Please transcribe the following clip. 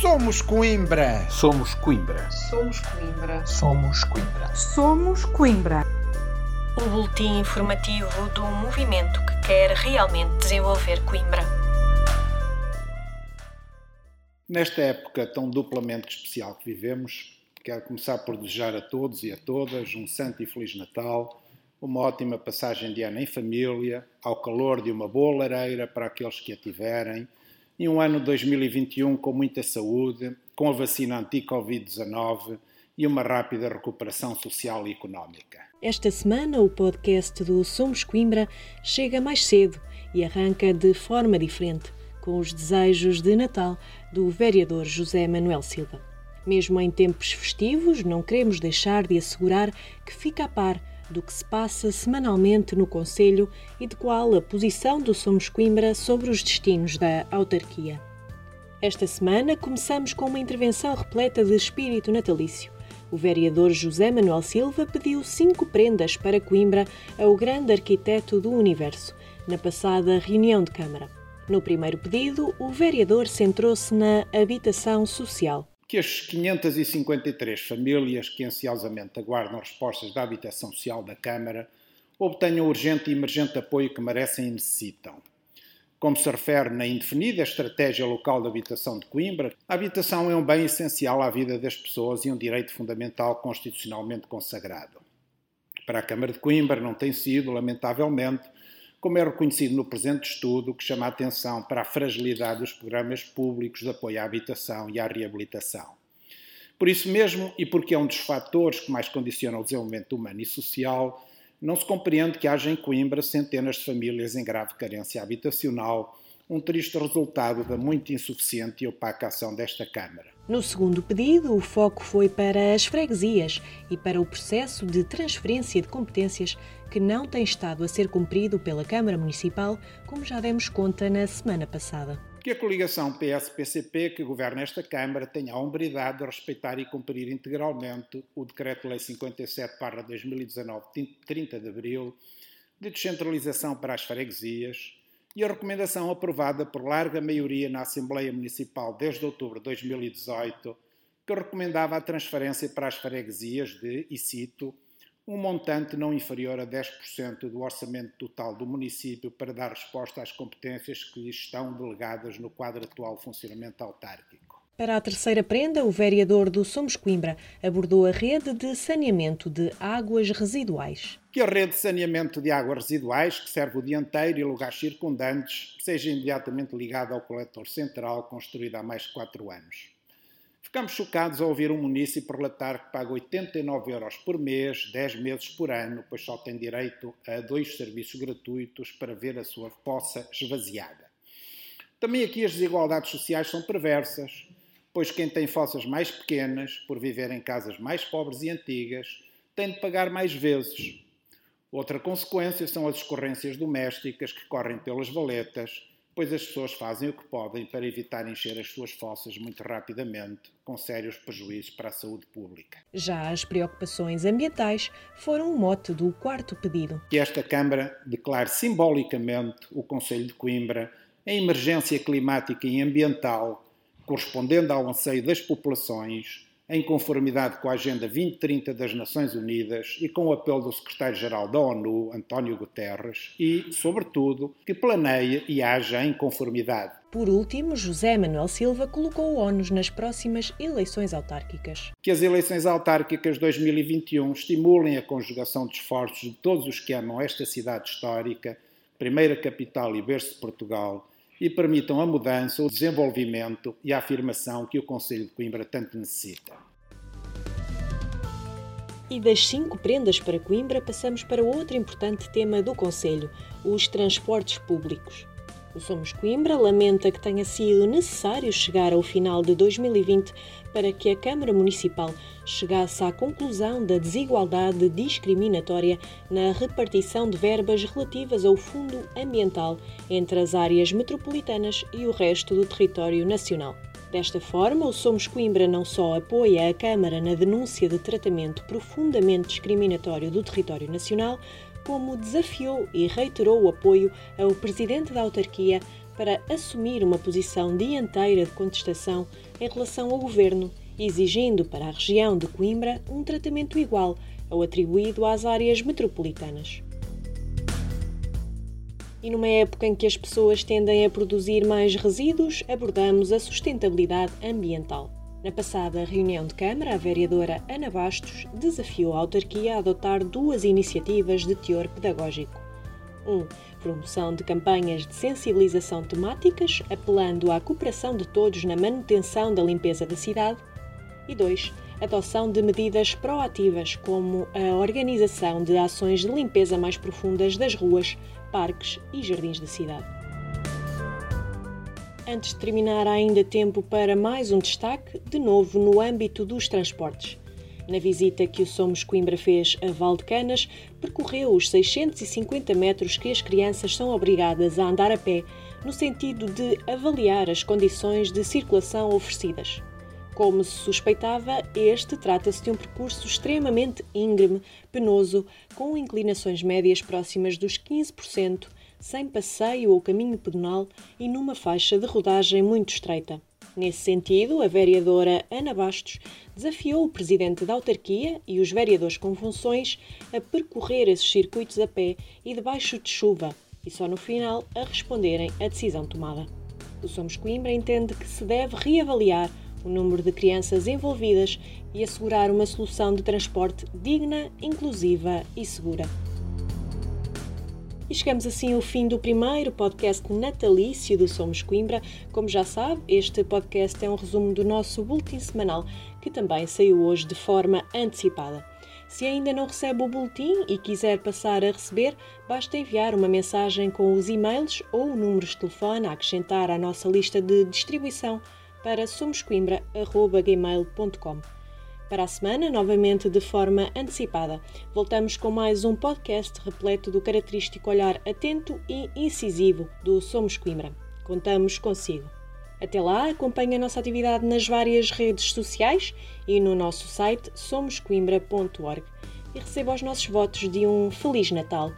Somos Coimbra. Somos Coimbra. Somos Coimbra. Somos Coimbra. Somos Coimbra. O boletim informativo do movimento que quer realmente desenvolver Coimbra. Nesta época tão duplamente especial que vivemos, quero começar por desejar a todos e a todas um santo e feliz Natal, uma ótima passagem de ano em família, ao calor de uma boa lareira para aqueles que a tiverem e um ano 2021 com muita saúde, com a vacina anti-Covid-19 e uma rápida recuperação social e económica. Esta semana, o podcast do Somos Coimbra chega mais cedo e arranca de forma diferente, com os desejos de Natal do vereador José Manuel Silva. Mesmo em tempos festivos, não queremos deixar de assegurar que fica a par do que se passa semanalmente no Conselho e de qual a posição do Somos Coimbra sobre os destinos da autarquia. Esta semana começamos com uma intervenção repleta de espírito natalício. O vereador José Manuel Silva pediu cinco prendas para Coimbra ao grande arquiteto do universo, na passada reunião de Câmara. No primeiro pedido, o vereador centrou-se na habitação social que as 553 famílias que ansiosamente aguardam respostas da habitação social da Câmara obtenham urgente e emergente apoio que merecem e necessitam. Como se refere na indefinida Estratégia Local de Habitação de Coimbra, a habitação é um bem essencial à vida das pessoas e um direito fundamental constitucionalmente consagrado. Para a Câmara de Coimbra não tem sido, lamentavelmente, como é reconhecido no presente estudo, que chama a atenção para a fragilidade dos programas públicos de apoio à habitação e à reabilitação. Por isso mesmo, e porque é um dos fatores que mais condiciona o desenvolvimento humano e social, não se compreende que haja em Coimbra centenas de famílias em grave carência habitacional, um triste resultado da muito insuficiente e opaca ação desta Câmara. No segundo pedido, o foco foi para as freguesias e para o processo de transferência de competências que não tem estado a ser cumprido pela Câmara Municipal, como já demos conta na semana passada. Que a coligação PS-PCP que governa esta Câmara tenha a hombridade de respeitar e cumprir integralmente o Decreto-Lei 57-2019, 30 de abril, de descentralização para as freguesias, e a recomendação aprovada por larga maioria na Assembleia Municipal desde outubro de 2018, que recomendava a transferência para as freguesias de, e cito, um montante não inferior a 10% do orçamento total do município para dar resposta às competências que lhe estão delegadas no quadro atual funcionamento autárquico. Para a terceira prenda, o vereador do Somos Coimbra abordou a rede de saneamento de águas residuais. Que a rede de saneamento de águas residuais, que serve o dia inteiro e lugares circundantes, seja imediatamente ligada ao coletor central, construído há mais de quatro anos. Ficamos chocados ao ouvir um município relatar que paga 89 euros por mês, 10 meses por ano, pois só tem direito a dois serviços gratuitos para ver a sua poça esvaziada. Também aqui as desigualdades sociais são perversas, pois quem tem fossas mais pequenas, por viver em casas mais pobres e antigas, tem de pagar mais vezes. Outra consequência são as escorrências domésticas que correm pelas valetas, pois as pessoas fazem o que podem para evitar encher as suas fossas muito rapidamente, com sérios prejuízos para a saúde pública. Já as preocupações ambientais foram o mote do quarto pedido. Que esta Câmara declare simbolicamente o Conselho de Coimbra em emergência climática e ambiental, correspondendo ao anseio das populações em conformidade com a Agenda 2030 das Nações Unidas e com o apelo do secretário-geral da ONU, António Guterres, e, sobretudo, que planeie e haja em conformidade. Por último, José Manuel Silva colocou o ONU nas próximas eleições autárquicas. Que as eleições autárquicas 2021 estimulem a conjugação de esforços de todos os que amam esta cidade histórica, primeira capital e berço de Portugal, e permitam a mudança, o desenvolvimento e a afirmação que o Conselho de Coimbra tanto necessita. E das cinco prendas para Coimbra, passamos para outro importante tema do Conselho: os transportes públicos. O Somos Coimbra lamenta que tenha sido necessário chegar ao final de 2020 para que a Câmara Municipal chegasse à conclusão da desigualdade discriminatória na repartição de verbas relativas ao Fundo Ambiental entre as áreas metropolitanas e o resto do território nacional. Desta forma, o Somos Coimbra não só apoia a Câmara na denúncia de tratamento profundamente discriminatório do território nacional, como desafiou e reiterou o apoio ao presidente da autarquia para assumir uma posição dianteira de contestação em relação ao governo, exigindo para a região de Coimbra um tratamento igual ao atribuído às áreas metropolitanas. E numa época em que as pessoas tendem a produzir mais resíduos, abordamos a sustentabilidade ambiental. Na passada reunião de Câmara, a vereadora Ana Bastos desafiou a autarquia a adotar duas iniciativas de teor pedagógico. 1. Um, promoção de campanhas de sensibilização temáticas, apelando à cooperação de todos na manutenção da limpeza da cidade. E 2. Adoção de medidas proativas, como a organização de ações de limpeza mais profundas das ruas, parques e jardins da cidade. Antes de terminar, há ainda tempo para mais um destaque, de novo no âmbito dos transportes. Na visita que o Somos Coimbra fez a Valdecanas, percorreu os 650 metros que as crianças são obrigadas a andar a pé, no sentido de avaliar as condições de circulação oferecidas. Como se suspeitava, este trata-se de um percurso extremamente íngreme, penoso, com inclinações médias próximas dos 15%, sem passeio ou caminho pedonal e numa faixa de rodagem muito estreita. Nesse sentido, a vereadora Ana Bastos desafiou o presidente da autarquia e os vereadores com funções a percorrer esses circuitos a pé e debaixo de chuva, e só no final a responderem à decisão tomada. O Somos Coimbra entende que se deve reavaliar o número de crianças envolvidas e assegurar uma solução de transporte digna, inclusiva e segura. E chegamos assim ao fim do primeiro podcast natalício do Somos Coimbra. Como já sabe, este podcast é um resumo do nosso boletim semanal, que também saiu hoje de forma antecipada. Se ainda não recebe o boletim e quiser passar a receber, basta enviar uma mensagem com os e-mails ou números de telefone a acrescentar à nossa lista de distribuição para somoscoimbra.gmail.com. Para a semana, novamente de forma antecipada, voltamos com mais um podcast repleto do característico olhar atento e incisivo do Somos Coimbra. Contamos consigo. Até lá, acompanhe a nossa atividade nas várias redes sociais e no nosso site somoscoimbra.org e receba os nossos votos de um Feliz Natal